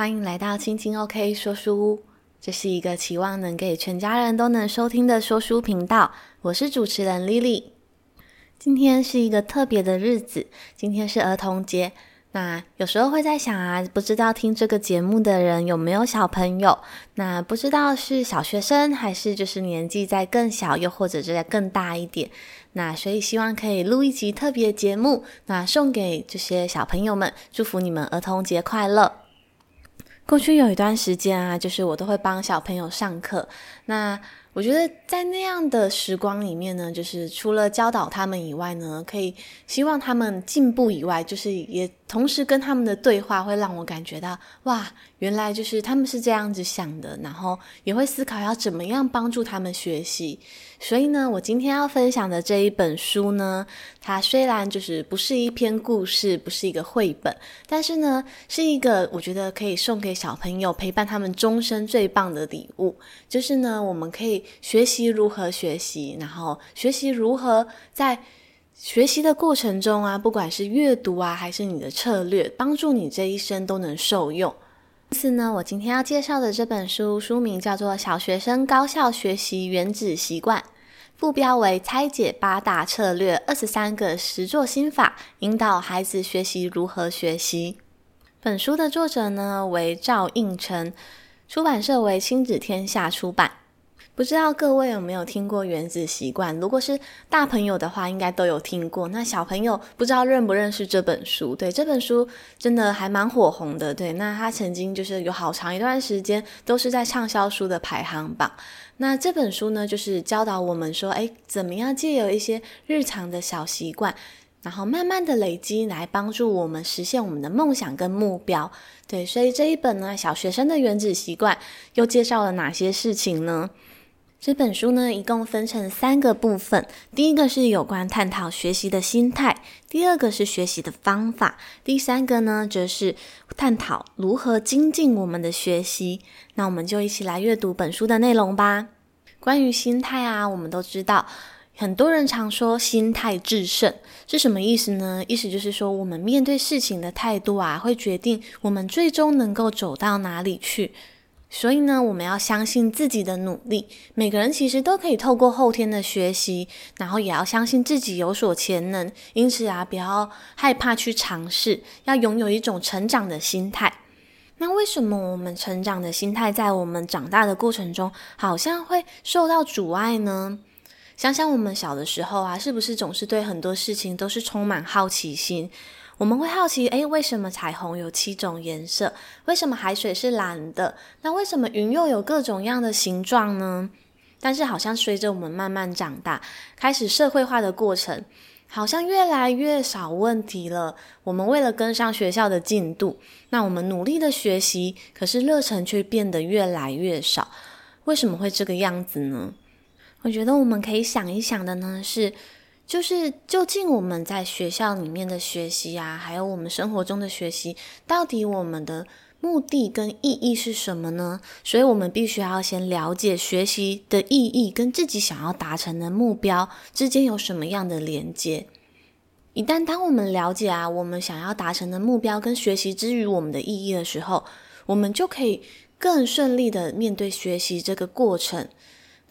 欢迎来到青青 OK 说书屋，这是一个期望能给全家人都能收听的说书频道。我是主持人 Lily。今天是一个特别的日子，今天是儿童节。那有时候会在想啊，不知道听这个节目的人有没有小朋友？那不知道是小学生还是就是年纪再更小，又或者是再更大一点。那所以希望可以录一集特别节目，那送给这些小朋友们，祝福你们儿童节快乐。过去有一段时间啊，就是我都会帮小朋友上课，那。我觉得在那样的时光里面呢，就是除了教导他们以外呢，可以希望他们进步以外，就是也同时跟他们的对话会让我感觉到，哇，原来就是他们是这样子想的，然后也会思考要怎么样帮助他们学习。所以呢，我今天要分享的这一本书呢，它虽然就是不是一篇故事，不是一个绘本，但是呢，是一个我觉得可以送给小朋友陪伴他们终身最棒的礼物。就是呢，我们可以学习如何学习，然后学习如何在学习的过程中啊，不管是阅读啊，还是你的策略，帮助你这一生都能受用。因此呢，我今天要介绍的这本书，书名叫做《小学生高效学习原子习惯》，副标为“拆解八大策略，二十三个实作心法，引导孩子学习如何学习”。本书的作者呢为赵应成，出版社为亲子天下出版。不知道各位有没有听过《原子习惯》？如果是大朋友的话，应该都有听过。那小朋友不知道认不认识这本书？对，这本书真的还蛮火红的。对，那它曾经就是有好长一段时间都是在畅销书的排行榜。那这本书呢，就是教导我们说，诶，怎么样借由一些日常的小习惯，然后慢慢的累积，来帮助我们实现我们的梦想跟目标。对，所以这一本呢，小学生的原子习惯又介绍了哪些事情呢？这本书呢，一共分成三个部分。第一个是有关探讨学习的心态，第二个是学习的方法，第三个呢，则是探讨如何精进我们的学习。那我们就一起来阅读本书的内容吧。关于心态啊，我们都知道，很多人常说心态致胜，是什么意思呢？意思就是说，我们面对事情的态度啊，会决定我们最终能够走到哪里去。所以呢，我们要相信自己的努力。每个人其实都可以透过后天的学习，然后也要相信自己有所潜能。因此啊，不要害怕去尝试，要拥有一种成长的心态。那为什么我们成长的心态在我们长大的过程中好像会受到阻碍呢？想想我们小的时候啊，是不是总是对很多事情都是充满好奇心？我们会好奇，诶，为什么彩虹有七种颜色？为什么海水是蓝的？那为什么云又有各种样的形状呢？但是好像随着我们慢慢长大，开始社会化的过程，好像越来越少问题了。我们为了跟上学校的进度，那我们努力的学习，可是热忱却变得越来越少。为什么会这个样子呢？我觉得我们可以想一想的呢，是。就是究竟我们在学校里面的学习啊，还有我们生活中的学习，到底我们的目的跟意义是什么呢？所以我们必须要先了解学习的意义跟自己想要达成的目标之间有什么样的连接。一旦当我们了解啊，我们想要达成的目标跟学习之于我们的意义的时候，我们就可以更顺利的面对学习这个过程。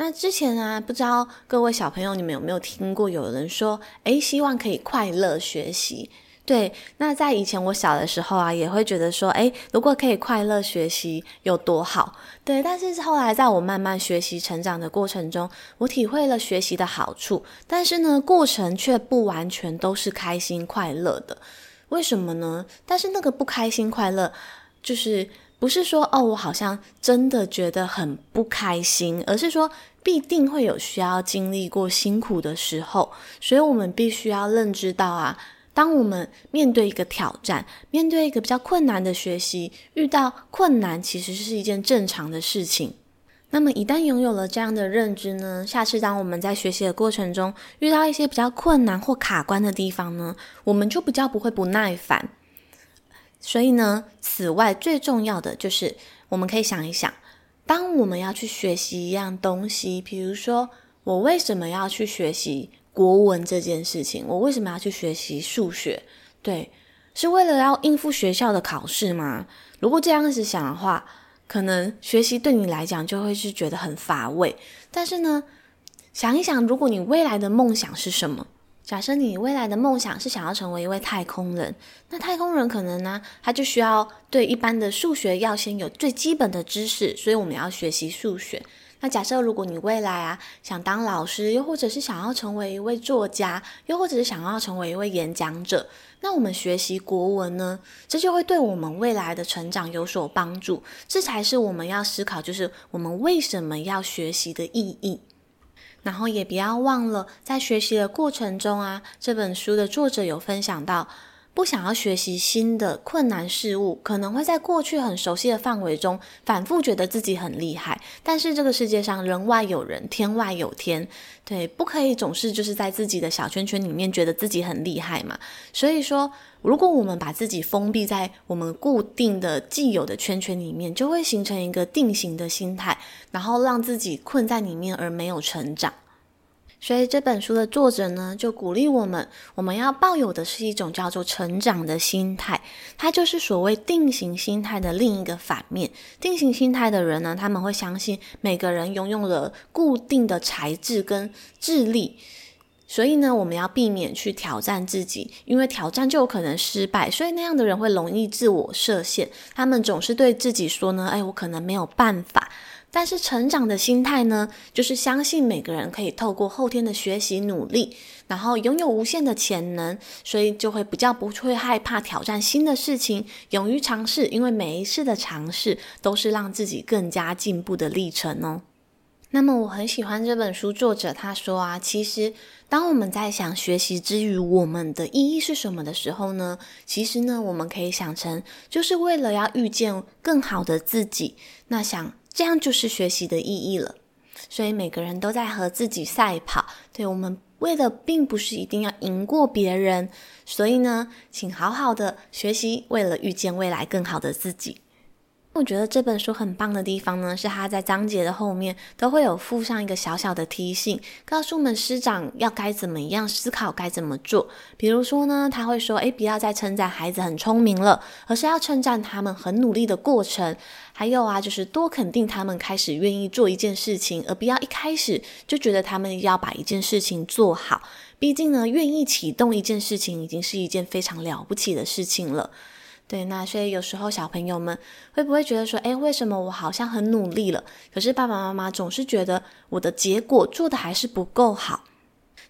那之前啊，不知道各位小朋友，你们有没有听过有人说，诶，希望可以快乐学习。对，那在以前我小的时候啊，也会觉得说，诶，如果可以快乐学习有多好。对，但是后来在我慢慢学习成长的过程中，我体会了学习的好处，但是呢，过程却不完全都是开心快乐的。为什么呢？但是那个不开心快乐，就是。不是说哦，我好像真的觉得很不开心，而是说必定会有需要经历过辛苦的时候，所以我们必须要认知到啊，当我们面对一个挑战，面对一个比较困难的学习，遇到困难其实是一件正常的事情。那么一旦拥有了这样的认知呢，下次当我们在学习的过程中遇到一些比较困难或卡关的地方呢，我们就比较不会不耐烦。所以呢，此外最重要的就是，我们可以想一想，当我们要去学习一样东西，比如说，我为什么要去学习国文这件事情？我为什么要去学习数学？对，是为了要应付学校的考试吗？如果这样子想的话，可能学习对你来讲就会是觉得很乏味。但是呢，想一想，如果你未来的梦想是什么？假设你未来的梦想是想要成为一位太空人，那太空人可能呢，他就需要对一般的数学要先有最基本的知识，所以我们要学习数学。那假设如果你未来啊想当老师，又或者是想要成为一位作家，又或者是想要成为一位演讲者，那我们学习国文呢，这就会对我们未来的成长有所帮助。这才是我们要思考，就是我们为什么要学习的意义。然后也不要忘了，在学习的过程中啊，这本书的作者有分享到，不想要学习新的困难事物，可能会在过去很熟悉的范围中反复觉得自己很厉害。但是这个世界上人外有人，天外有天，对，不可以总是就是在自己的小圈圈里面觉得自己很厉害嘛。所以说，如果我们把自己封闭在我们固定的既有的圈圈里面，就会形成一个定型的心态，然后让自己困在里面而没有成长。所以这本书的作者呢，就鼓励我们，我们要抱有的是一种叫做成长的心态。它就是所谓定型心态的另一个反面。定型心态的人呢，他们会相信每个人拥有了固定的才智跟智力，所以呢，我们要避免去挑战自己，因为挑战就有可能失败。所以那样的人会容易自我设限，他们总是对自己说呢：“哎，我可能没有办法。”但是成长的心态呢，就是相信每个人可以透过后天的学习努力，然后拥有无限的潜能，所以就会比较不会害怕挑战新的事情，勇于尝试，因为每一次的尝试都是让自己更加进步的历程哦。那么我很喜欢这本书作者他说啊，其实当我们在想学习之余我们的意义是什么的时候呢，其实呢我们可以想成就是为了要遇见更好的自己，那想。这样就是学习的意义了，所以每个人都在和自己赛跑。对，我们为的并不是一定要赢过别人，所以呢，请好好的学习，为了遇见未来更好的自己。我觉得这本书很棒的地方呢，是它在章节的后面都会有附上一个小小的提醒，告诉我们师长要该怎么样思考，该怎么做。比如说呢，他会说：“诶，不要再称赞孩子很聪明了，而是要称赞他们很努力的过程。还有啊，就是多肯定他们开始愿意做一件事情，而不要一开始就觉得他们要把一件事情做好。毕竟呢，愿意启动一件事情，已经是一件非常了不起的事情了。”对，那所以有时候小朋友们会不会觉得说，诶，为什么我好像很努力了，可是爸爸妈妈总是觉得我的结果做的还是不够好？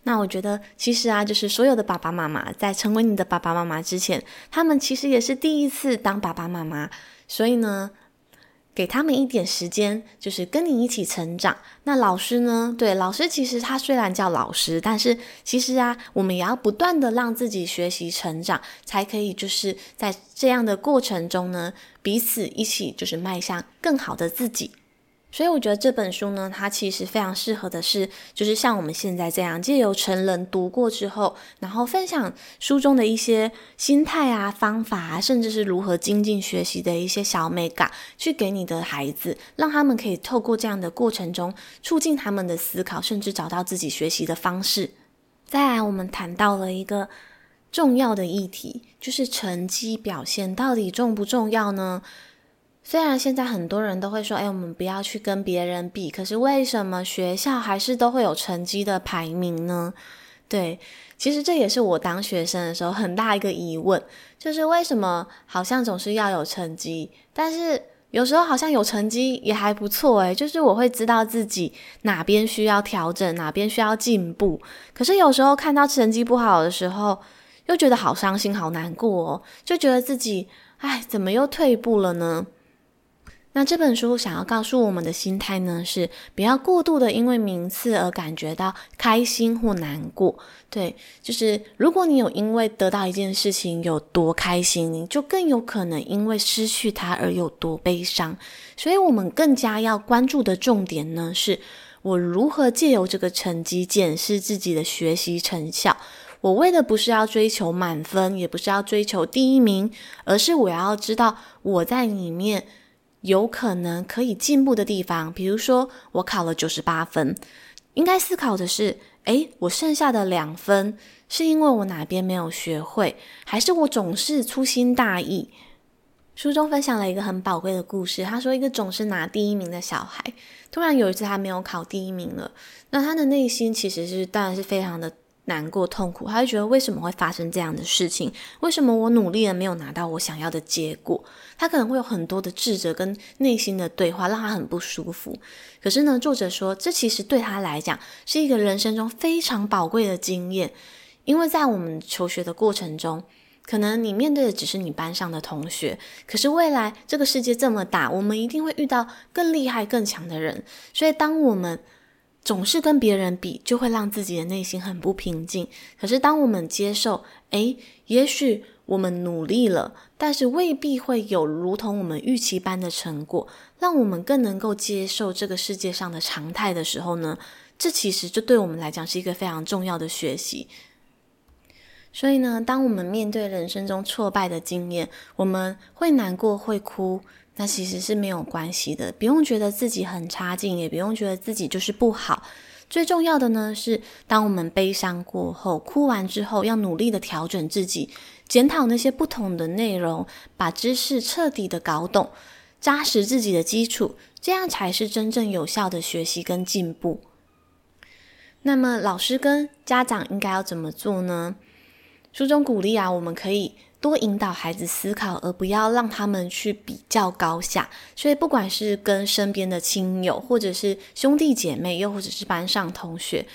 那我觉得其实啊，就是所有的爸爸妈妈在成为你的爸爸妈妈之前，他们其实也是第一次当爸爸妈妈，所以呢。给他们一点时间，就是跟你一起成长。那老师呢？对，老师其实他虽然叫老师，但是其实啊，我们也要不断的让自己学习成长，才可以就是在这样的过程中呢，彼此一起就是迈向更好的自己。所以我觉得这本书呢，它其实非常适合的是，就是像我们现在这样，借由成人读过之后，然后分享书中的一些心态啊、方法啊，甚至是如何精进学习的一些小美感，去给你的孩子，让他们可以透过这样的过程中，促进他们的思考，甚至找到自己学习的方式。再来，我们谈到了一个重要的议题，就是成绩表现到底重不重要呢？虽然现在很多人都会说，哎，我们不要去跟别人比，可是为什么学校还是都会有成绩的排名呢？对，其实这也是我当学生的时候很大一个疑问，就是为什么好像总是要有成绩，但是有时候好像有成绩也还不错，诶，就是我会知道自己哪边需要调整，哪边需要进步，可是有时候看到成绩不好的时候，又觉得好伤心、好难过哦，就觉得自己，哎，怎么又退步了呢？那这本书想要告诉我们的心态呢，是不要过度的因为名次而感觉到开心或难过。对，就是如果你有因为得到一件事情有多开心，你就更有可能因为失去它而有多悲伤。所以，我们更加要关注的重点呢，是我如何借由这个成绩检视自己的学习成效。我为的不是要追求满分，也不是要追求第一名，而是我要知道我在里面。有可能可以进步的地方，比如说我考了九十八分，应该思考的是，诶，我剩下的两分是因为我哪边没有学会，还是我总是粗心大意？书中分享了一个很宝贵的故事。他说，一个总是拿第一名的小孩，突然有一次他没有考第一名了，那他的内心其实是当然是非常的难过痛苦。他就觉得为什么会发生这样的事情？为什么我努力了没有拿到我想要的结果？他可能会有很多的自责跟内心的对话，让他很不舒服。可是呢，作者说，这其实对他来讲是一个人生中非常宝贵的经验，因为在我们求学的过程中。可能你面对的只是你班上的同学，可是未来这个世界这么大，我们一定会遇到更厉害、更强的人。所以，当我们总是跟别人比，就会让自己的内心很不平静。可是，当我们接受，诶，也许我们努力了，但是未必会有如同我们预期般的成果，让我们更能够接受这个世界上的常态的时候呢，这其实就对我们来讲是一个非常重要的学习。所以呢，当我们面对人生中挫败的经验，我们会难过、会哭，那其实是没有关系的，不用觉得自己很差劲，也不用觉得自己就是不好。最重要的呢，是当我们悲伤过后、哭完之后，要努力的调整自己，检讨那些不同的内容，把知识彻底的搞懂，扎实自己的基础，这样才是真正有效的学习跟进步。那么，老师跟家长应该要怎么做呢？书中鼓励啊，我们可以多引导孩子思考，而不要让他们去比较高下。所以，不管是跟身边的亲友，或者是兄弟姐妹，又或者是班上同学，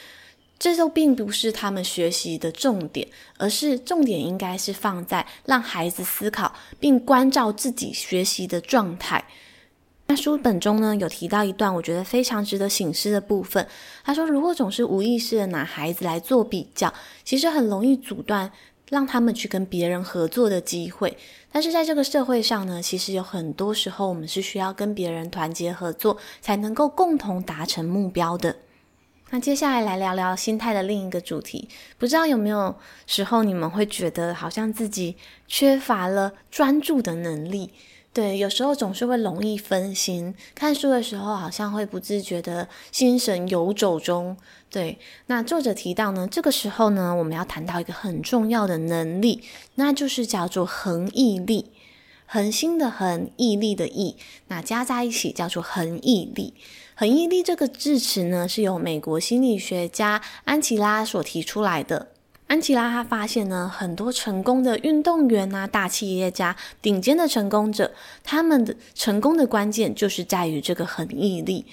这都并不是他们学习的重点，而是重点应该是放在让孩子思考，并关照自己学习的状态。那书本中呢，有提到一段我觉得非常值得省思的部分。他说，如果总是无意识的拿孩子来做比较，其实很容易阻断让他们去跟别人合作的机会。但是在这个社会上呢，其实有很多时候我们是需要跟别人团结合作，才能够共同达成目标的。那接下来来聊聊心态的另一个主题。不知道有没有时候你们会觉得好像自己缺乏了专注的能力？对，有时候总是会容易分心，看书的时候好像会不自觉的心神游走中。对，那作者提到呢，这个时候呢，我们要谈到一个很重要的能力，那就是叫做恒毅力，恒心的恒，毅力的毅，那加在一起叫做恒毅力。恒毅力这个字词呢，是由美国心理学家安琪拉所提出来的。安琪拉他发现呢，很多成功的运动员啊、大企业家、顶尖的成功者，他们的成功的关键就是在于这个恒毅力。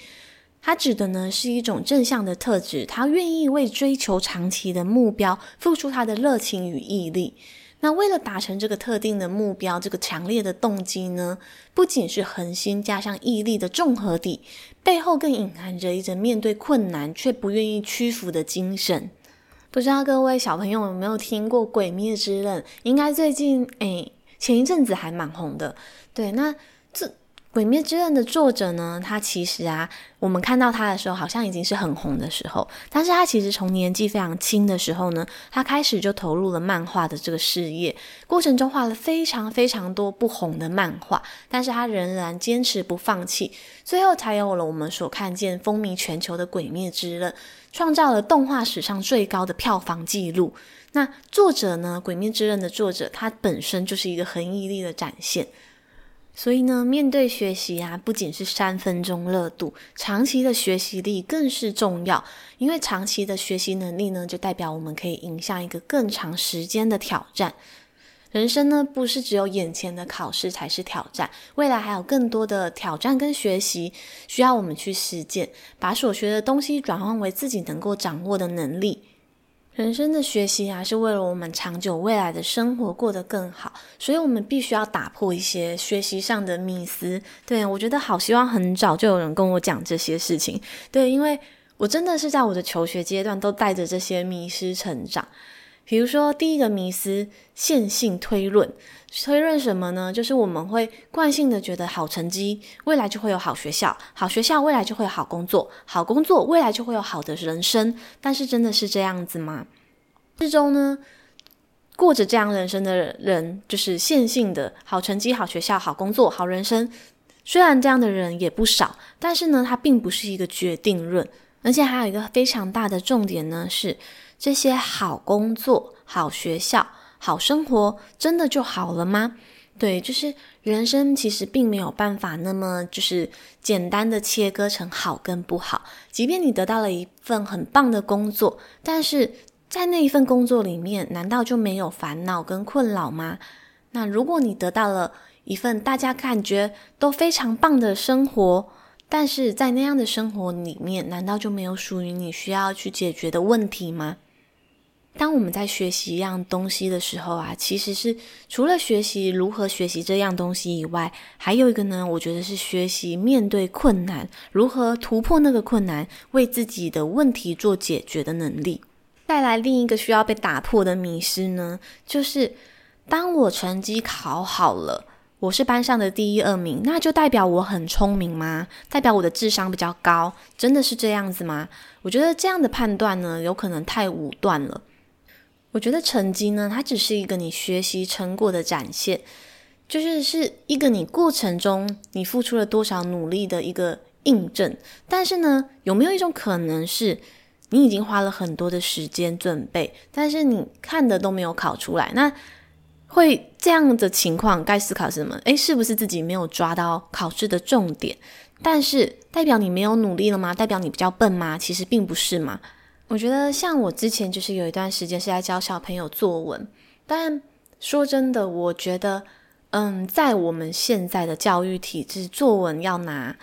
他指的呢是一种正向的特质，他愿意为追求长期的目标付出他的热情与毅力。那为了达成这个特定的目标，这个强烈的动机呢，不仅是恒心加上毅力的综合体，背后更隐含着一种面对困难却不愿意屈服的精神。不知道各位小朋友有没有听过《鬼灭之刃》？应该最近诶，前一阵子还蛮红的。对，那这。《鬼灭之刃》的作者呢，他其实啊，我们看到他的时候，好像已经是很红的时候。但是他其实从年纪非常轻的时候呢，他开始就投入了漫画的这个事业，过程中画了非常非常多不红的漫画，但是他仍然坚持不放弃，最后才有了我们所看见风靡全球的《鬼灭之刃》，创造了动画史上最高的票房纪录。那作者呢，《鬼灭之刃》的作者，他本身就是一个恒毅力的展现。所以呢，面对学习啊，不仅是三分钟热度，长期的学习力更是重要。因为长期的学习能力呢，就代表我们可以迎向一个更长时间的挑战。人生呢，不是只有眼前的考试才是挑战，未来还有更多的挑战跟学习，需要我们去实践，把所学的东西转换为自己能够掌握的能力。人生的学习啊，是为了我们长久未来的生活过得更好，所以我们必须要打破一些学习上的迷思。对，我觉得好希望很早就有人跟我讲这些事情。对，因为我真的是在我的求学阶段都带着这些迷思成长。比如说，第一个迷思，线性推论。推论什么呢？就是我们会惯性的觉得好成绩未来就会有好学校，好学校未来就会有好工作，好工作未来就会有好的人生。但是真的是这样子吗？之中呢，过着这样人生的人，就是线性的好成绩、好学校、好工作、好人生。虽然这样的人也不少，但是呢，它并不是一个决定论。而且还有一个非常大的重点呢，是这些好工作、好学校、好生活，真的就好了吗？对，就是人生其实并没有办法那么就是简单的切割成好跟不好。即便你得到了一份很棒的工作，但是在那一份工作里面，难道就没有烦恼跟困扰吗？那如果你得到了一份大家感觉都非常棒的生活，但是在那样的生活里面，难道就没有属于你需要去解决的问题吗？当我们在学习一样东西的时候啊，其实是除了学习如何学习这样东西以外，还有一个呢，我觉得是学习面对困难，如何突破那个困难，为自己的问题做解决的能力。再来另一个需要被打破的迷思呢，就是当我成绩考好了，我是班上的第一二名，那就代表我很聪明吗？代表我的智商比较高？真的是这样子吗？我觉得这样的判断呢，有可能太武断了。我觉得成绩呢，它只是一个你学习成果的展现，就是是一个你过程中你付出了多少努力的一个印证。但是呢，有没有一种可能是，你已经花了很多的时间准备，但是你看的都没有考出来？那会这样的情况，该思考什么？诶，是不是自己没有抓到考试的重点？但是代表你没有努力了吗？代表你比较笨吗？其实并不是嘛。我觉得像我之前就是有一段时间是在教小朋友作文，但说真的，我觉得，嗯，在我们现在的教育体制，作文要拿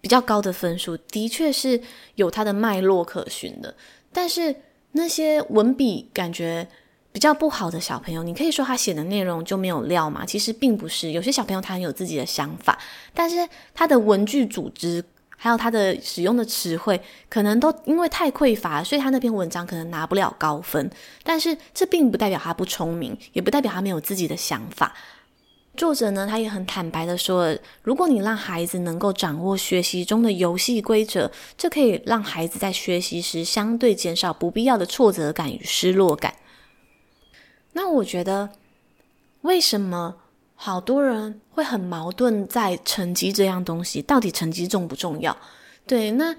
比较高的分数，的确是有它的脉络可循的。但是那些文笔感觉比较不好的小朋友，你可以说他写的内容就没有料吗？其实并不是，有些小朋友他很有自己的想法，但是他的文句组织。还有他的使用的词汇，可能都因为太匮乏，所以他那篇文章可能拿不了高分。但是这并不代表他不聪明，也不代表他没有自己的想法。作者呢，他也很坦白的说，如果你让孩子能够掌握学习中的游戏规则，这可以让孩子在学习时相对减少不必要的挫折感与失落感。那我觉得，为什么？好多人会很矛盾，在成绩这样东西，到底成绩重不重要？对，那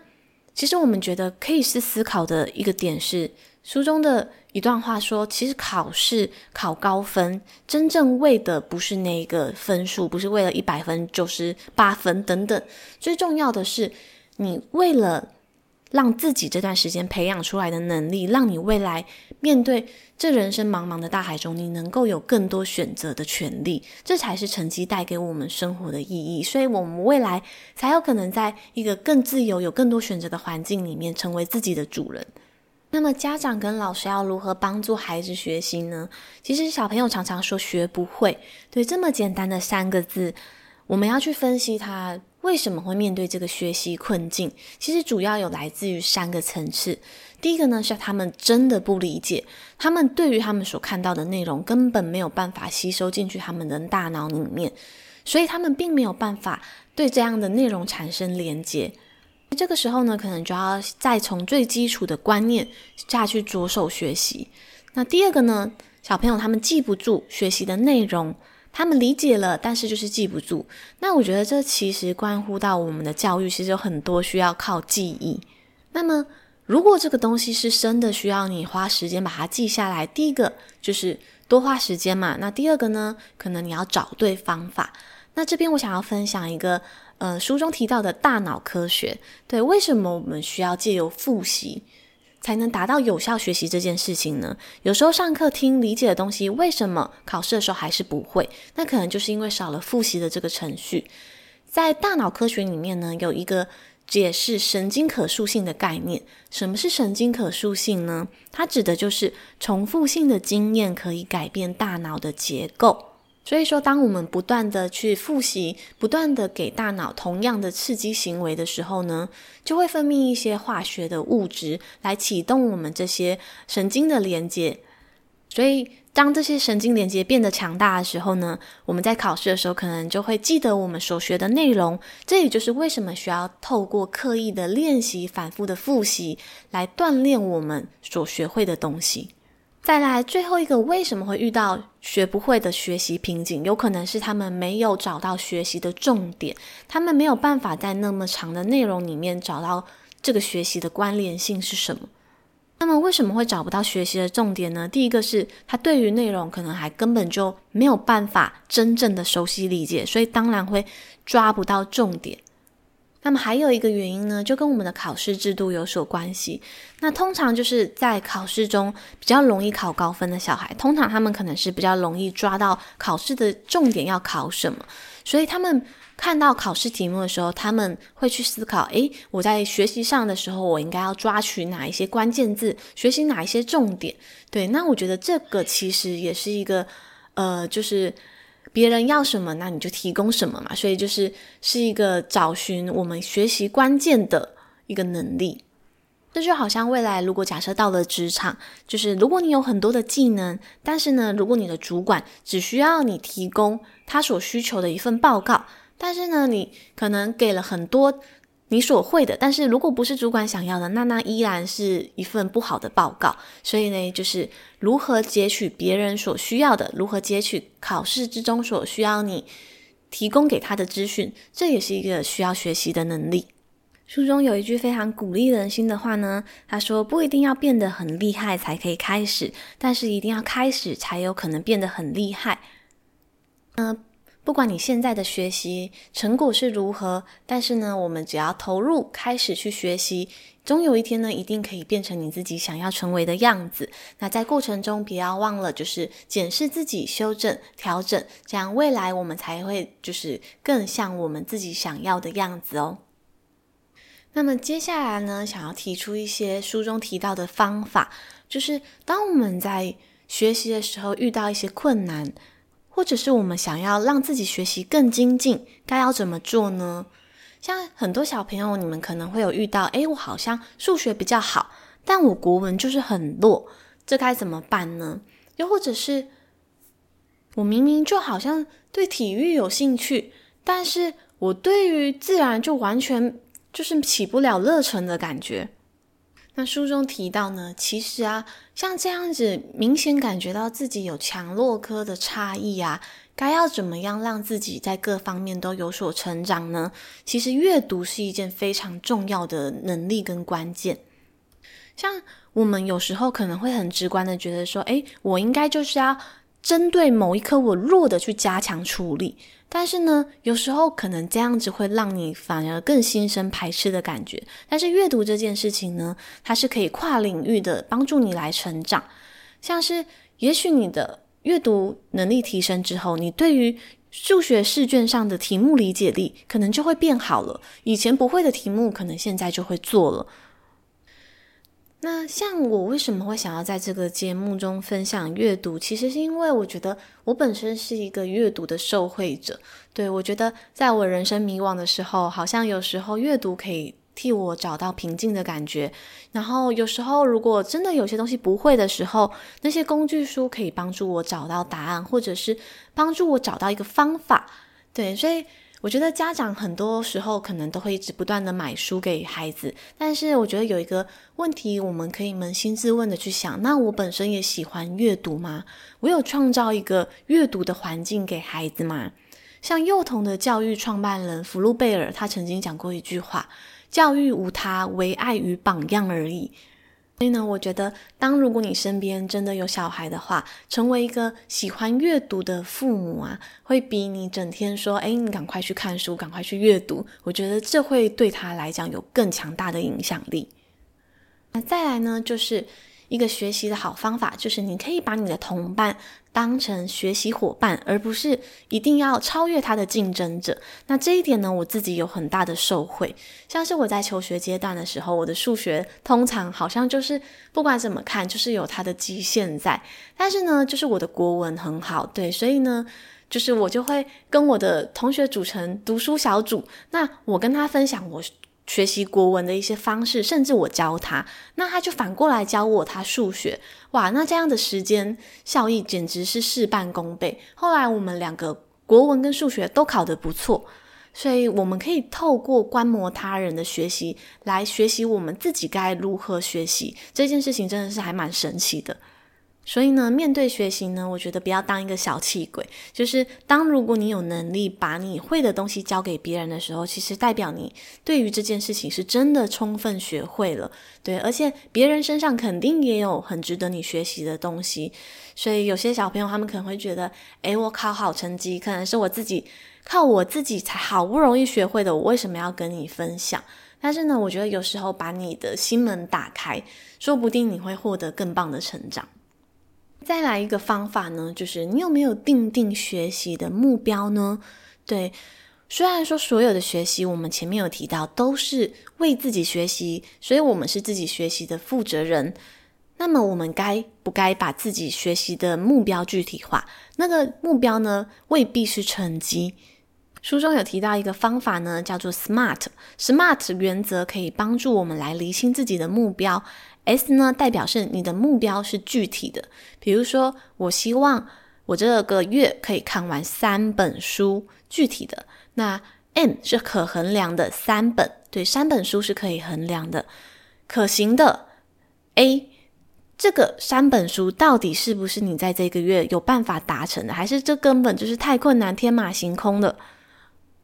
其实我们觉得可以是思考的一个点是，书中的一段话说，其实考试考高分，真正为的不是那个分数，不是为了一百分、九十八分等等，最重要的是你为了。让自己这段时间培养出来的能力，让你未来面对这人生茫茫的大海中，你能够有更多选择的权利，这才是成绩带给我们生活的意义。所以，我们未来才有可能在一个更自由、有更多选择的环境里面，成为自己的主人。那么，家长跟老师要如何帮助孩子学习呢？其实，小朋友常常说学不会，对这么简单的三个字，我们要去分析它。为什么会面对这个学习困境？其实主要有来自于三个层次。第一个呢，是他们真的不理解，他们对于他们所看到的内容根本没有办法吸收进去他们的大脑里面，所以他们并没有办法对这样的内容产生连接。这个时候呢，可能就要再从最基础的观念下去着手学习。那第二个呢，小朋友他们记不住学习的内容。他们理解了，但是就是记不住。那我觉得这其实关乎到我们的教育，其实有很多需要靠记忆。那么，如果这个东西是真的需要你花时间把它记下来，第一个就是多花时间嘛。那第二个呢，可能你要找对方法。那这边我想要分享一个，呃，书中提到的大脑科学。对，为什么我们需要借由复习？才能达到有效学习这件事情呢？有时候上课听理解的东西，为什么考试的时候还是不会？那可能就是因为少了复习的这个程序。在大脑科学里面呢，有一个解释神经可塑性的概念。什么是神经可塑性呢？它指的就是重复性的经验可以改变大脑的结构。所以说，当我们不断的去复习，不断的给大脑同样的刺激行为的时候呢，就会分泌一些化学的物质来启动我们这些神经的连接。所以，当这些神经连接变得强大的时候呢，我们在考试的时候可能就会记得我们所学的内容。这也就是为什么需要透过刻意的练习、反复的复习来锻炼我们所学会的东西。再来最后一个，为什么会遇到学不会的学习瓶颈？有可能是他们没有找到学习的重点，他们没有办法在那么长的内容里面找到这个学习的关联性是什么。那么为什么会找不到学习的重点呢？第一个是他对于内容可能还根本就没有办法真正的熟悉理解，所以当然会抓不到重点。那么还有一个原因呢，就跟我们的考试制度有所关系。那通常就是在考试中比较容易考高分的小孩，通常他们可能是比较容易抓到考试的重点要考什么，所以他们看到考试题目的时候，他们会去思考：诶，我在学习上的时候，我应该要抓取哪一些关键字，学习哪一些重点？对，那我觉得这个其实也是一个，呃，就是。别人要什么，那你就提供什么嘛。所以就是是一个找寻我们学习关键的一个能力。这就好像未来如果假设到了职场，就是如果你有很多的技能，但是呢，如果你的主管只需要你提供他所需求的一份报告，但是呢，你可能给了很多。你所会的，但是如果不是主管想要的，那那依然是一份不好的报告。所以呢，就是如何截取别人所需要的，如何截取考试之中所需要你提供给他的资讯，这也是一个需要学习的能力。书中有一句非常鼓励人心的话呢，他说：“不一定要变得很厉害才可以开始，但是一定要开始才有可能变得很厉害。”嗯。不管你现在的学习成果是如何，但是呢，我们只要投入开始去学习，终有一天呢，一定可以变成你自己想要成为的样子。那在过程中，不要忘了就是检视自己、修正、调整，这样未来我们才会就是更像我们自己想要的样子哦。那么接下来呢，想要提出一些书中提到的方法，就是当我们在学习的时候遇到一些困难。或者是我们想要让自己学习更精进，该要怎么做呢？像很多小朋友，你们可能会有遇到，诶，我好像数学比较好，但我国文就是很弱，这该怎么办呢？又或者是我明明就好像对体育有兴趣，但是我对于自然就完全就是起不了热忱的感觉。那书中提到呢，其实啊，像这样子明显感觉到自己有强弱科的差异啊，该要怎么样让自己在各方面都有所成长呢？其实阅读是一件非常重要的能力跟关键。像我们有时候可能会很直观的觉得说，诶，我应该就是要针对某一科我弱的去加强处理。但是呢，有时候可能这样子会让你反而更心生排斥的感觉。但是阅读这件事情呢，它是可以跨领域的帮助你来成长。像是，也许你的阅读能力提升之后，你对于数学试卷上的题目理解力可能就会变好了。以前不会的题目，可能现在就会做了。那像我为什么会想要在这个节目中分享阅读？其实是因为我觉得我本身是一个阅读的受惠者。对，我觉得在我人生迷惘的时候，好像有时候阅读可以替我找到平静的感觉。然后有时候如果真的有些东西不会的时候，那些工具书可以帮助我找到答案，或者是帮助我找到一个方法。对，所以。我觉得家长很多时候可能都会一直不断的买书给孩子，但是我觉得有一个问题，我们可以扪心自问的去想：那我本身也喜欢阅读吗？我有创造一个阅读的环境给孩子吗？像幼童的教育创办人福禄贝尔，他曾经讲过一句话：教育无他，唯爱与榜样而已。所以呢，我觉得，当如果你身边真的有小孩的话，成为一个喜欢阅读的父母啊，会比你整天说“哎，你赶快去看书，赶快去阅读”，我觉得这会对他来讲有更强大的影响力。那再来呢，就是。一个学习的好方法，就是你可以把你的同伴当成学习伙伴，而不是一定要超越他的竞争者。那这一点呢，我自己有很大的受惠。像是我在求学阶段的时候，我的数学通常好像就是不管怎么看，就是有它的极限在。但是呢，就是我的国文很好，对，所以呢，就是我就会跟我的同学组成读书小组。那我跟他分享我。学习国文的一些方式，甚至我教他，那他就反过来教我他数学，哇，那这样的时间效益简直是事半功倍。后来我们两个国文跟数学都考得不错，所以我们可以透过观摩他人的学习来学习我们自己该如何学习。这件事情真的是还蛮神奇的。所以呢，面对学习呢，我觉得不要当一个小气鬼。就是当如果你有能力把你会的东西交给别人的时候，其实代表你对于这件事情是真的充分学会了。对，而且别人身上肯定也有很值得你学习的东西。所以有些小朋友他们可能会觉得，诶，我考好成绩，可能是我自己靠我自己才好不容易学会的，我为什么要跟你分享？但是呢，我觉得有时候把你的心门打开，说不定你会获得更棒的成长。再来一个方法呢，就是你有没有定定学习的目标呢？对，虽然说所有的学习，我们前面有提到都是为自己学习，所以我们是自己学习的负责人。那么我们该不该把自己学习的目标具体化？那个目标呢，未必是成绩。书中有提到一个方法呢，叫做 SMART。SMART 原则可以帮助我们来厘清自己的目标。S 呢，代表是你的目标是具体的，比如说，我希望我这个月可以看完三本书，具体的。那 M 是可衡量的，三本，对，三本书是可以衡量的，可行的。A 这个三本书到底是不是你在这个月有办法达成的，还是这根本就是太困难、天马行空的？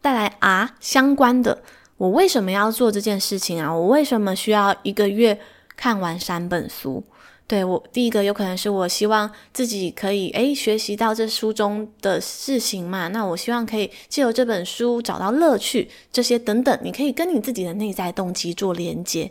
带来 R 相关的，我为什么要做这件事情啊？我为什么需要一个月？看完三本书，对，我第一个有可能是我希望自己可以诶学习到这书中的事情嘛，那我希望可以借由这本书找到乐趣，这些等等，你可以跟你自己的内在动机做连接。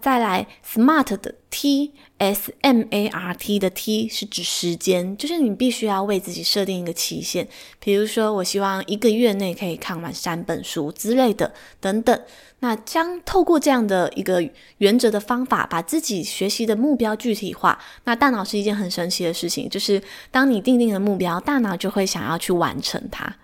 再来，SMART 的 T S M A R T 的 T 是指时间，就是你必须要为自己设定一个期限，比如说我希望一个月内可以看完三本书之类的，等等。那将透过这样的一个原则的方法，把自己学习的目标具体化。那大脑是一件很神奇的事情，就是当你定定了目标，大脑就会想要去完成它。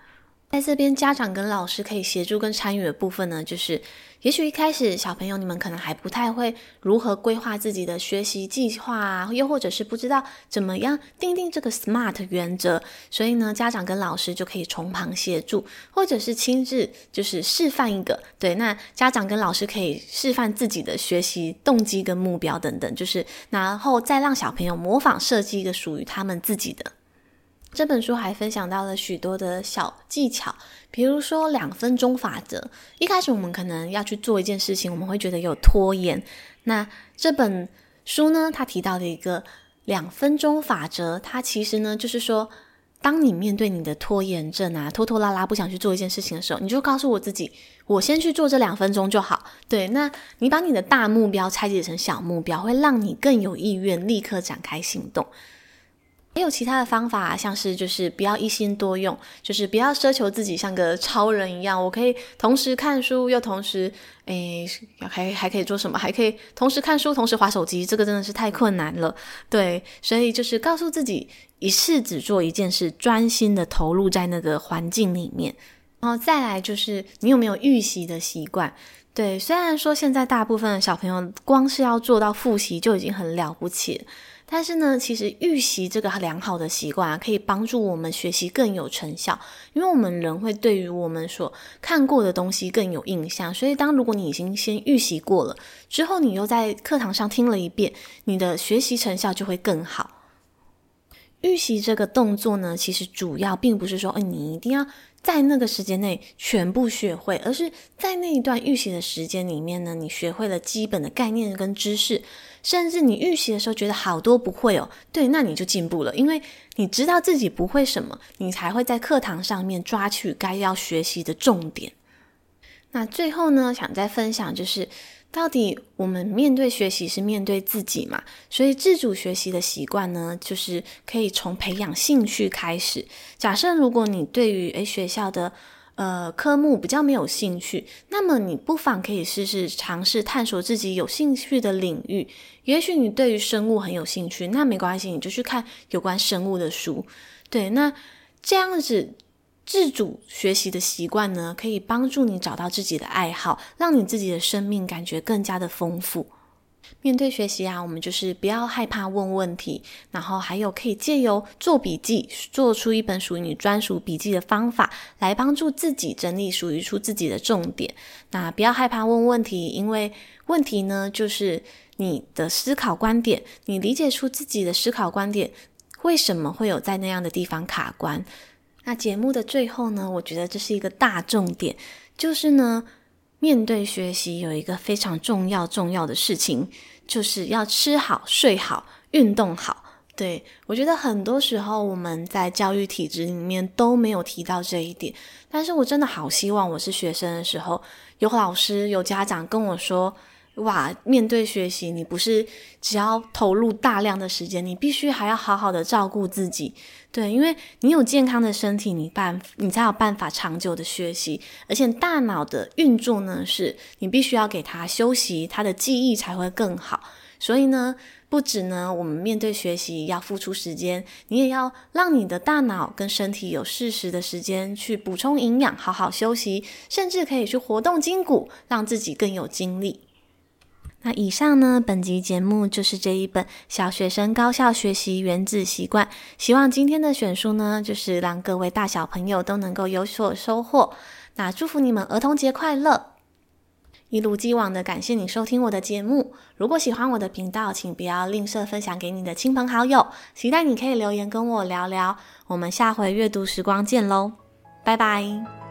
在这边，家长跟老师可以协助跟参与的部分呢，就是也许一开始小朋友你们可能还不太会如何规划自己的学习计划啊，又或者是不知道怎么样定定这个 SMART 原则，所以呢，家长跟老师就可以从旁协助，或者是亲自就是示范一个。对，那家长跟老师可以示范自己的学习动机跟目标等等，就是然后再让小朋友模仿设计一个属于他们自己的。这本书还分享到了许多的小技巧，比如说两分钟法则。一开始我们可能要去做一件事情，我们会觉得有拖延。那这本书呢，它提到的一个两分钟法则，它其实呢就是说，当你面对你的拖延症啊，拖拖拉拉不想去做一件事情的时候，你就告诉我自己，我先去做这两分钟就好。对，那你把你的大目标拆解成小目标，会让你更有意愿立刻展开行动。还有其他的方法，像是就是不要一心多用，就是不要奢求自己像个超人一样，我可以同时看书又同时，诶，还还可以做什么？还可以同时看书，同时滑手机，这个真的是太困难了。对，所以就是告诉自己，一次只做一件事，专心的投入在那个环境里面。然后再来就是你有没有预习的习惯？对，虽然说现在大部分的小朋友光是要做到复习就已经很了不起。但是呢，其实预习这个良好的习惯啊，可以帮助我们学习更有成效。因为我们人会对于我们所看过的东西更有印象，所以当如果你已经先预习过了，之后你又在课堂上听了一遍，你的学习成效就会更好。预习这个动作呢，其实主要并不是说，哎，你一定要在那个时间内全部学会，而是在那一段预习的时间里面呢，你学会了基本的概念跟知识。甚至你预习的时候觉得好多不会哦，对，那你就进步了，因为你知道自己不会什么，你才会在课堂上面抓取该要学习的重点。那最后呢，想再分享就是，到底我们面对学习是面对自己嘛？所以自主学习的习惯呢，就是可以从培养兴趣开始。假设如果你对于诶学校的呃，科目比较没有兴趣，那么你不妨可以试试尝试探索自己有兴趣的领域。也许你对于生物很有兴趣，那没关系，你就去看有关生物的书。对，那这样子自主学习的习惯呢，可以帮助你找到自己的爱好，让你自己的生命感觉更加的丰富。面对学习啊，我们就是不要害怕问问题，然后还有可以借由做笔记，做出一本属于你专属笔记的方法，来帮助自己整理属于出自己的重点。那不要害怕问问题，因为问题呢，就是你的思考观点，你理解出自己的思考观点，为什么会有在那样的地方卡关？那节目的最后呢，我觉得这是一个大重点，就是呢，面对学习有一个非常重要重要的事情。就是要吃好、睡好、运动好。对，我觉得很多时候我们在教育体制里面都没有提到这一点，但是我真的好希望我是学生的时候，有老师、有家长跟我说。哇，面对学习，你不是只要投入大量的时间，你必须还要好好的照顾自己。对，因为你有健康的身体，你办你才有办法长久的学习。而且大脑的运作呢，是你必须要给它休息，它的记忆才会更好。所以呢，不止呢，我们面对学习要付出时间，你也要让你的大脑跟身体有适时的时间去补充营养，好好休息，甚至可以去活动筋骨，让自己更有精力。那以上呢，本集节目就是这一本《小学生高效学习原子习惯》。希望今天的选书呢，就是让各位大小朋友都能够有所收获。那祝福你们儿童节快乐！一如既往的感谢你收听我的节目。如果喜欢我的频道，请不要吝啬分享给你的亲朋好友。期待你可以留言跟我聊聊。我们下回阅读时光见喽，拜拜。